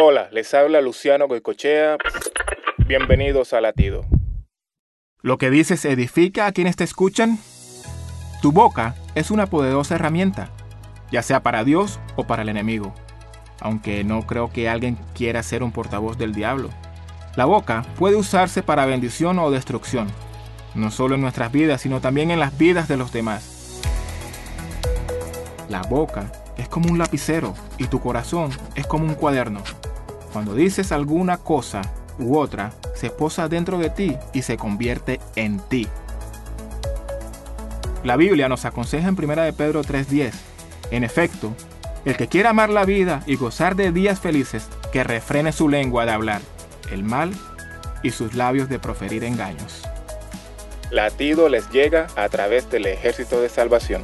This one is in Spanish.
Hola, les habla Luciano Goicochea. Bienvenidos a Latido. ¿Lo que dices edifica a quienes te escuchan? Tu boca es una poderosa herramienta, ya sea para Dios o para el enemigo, aunque no creo que alguien quiera ser un portavoz del diablo. La boca puede usarse para bendición o destrucción, no solo en nuestras vidas, sino también en las vidas de los demás. La boca es como un lapicero y tu corazón es como un cuaderno. Cuando dices alguna cosa u otra, se posa dentro de ti y se convierte en ti. La Biblia nos aconseja en 1 de Pedro 3:10, en efecto, el que quiera amar la vida y gozar de días felices, que refrene su lengua de hablar el mal y sus labios de proferir engaños. Latido les llega a través del ejército de salvación.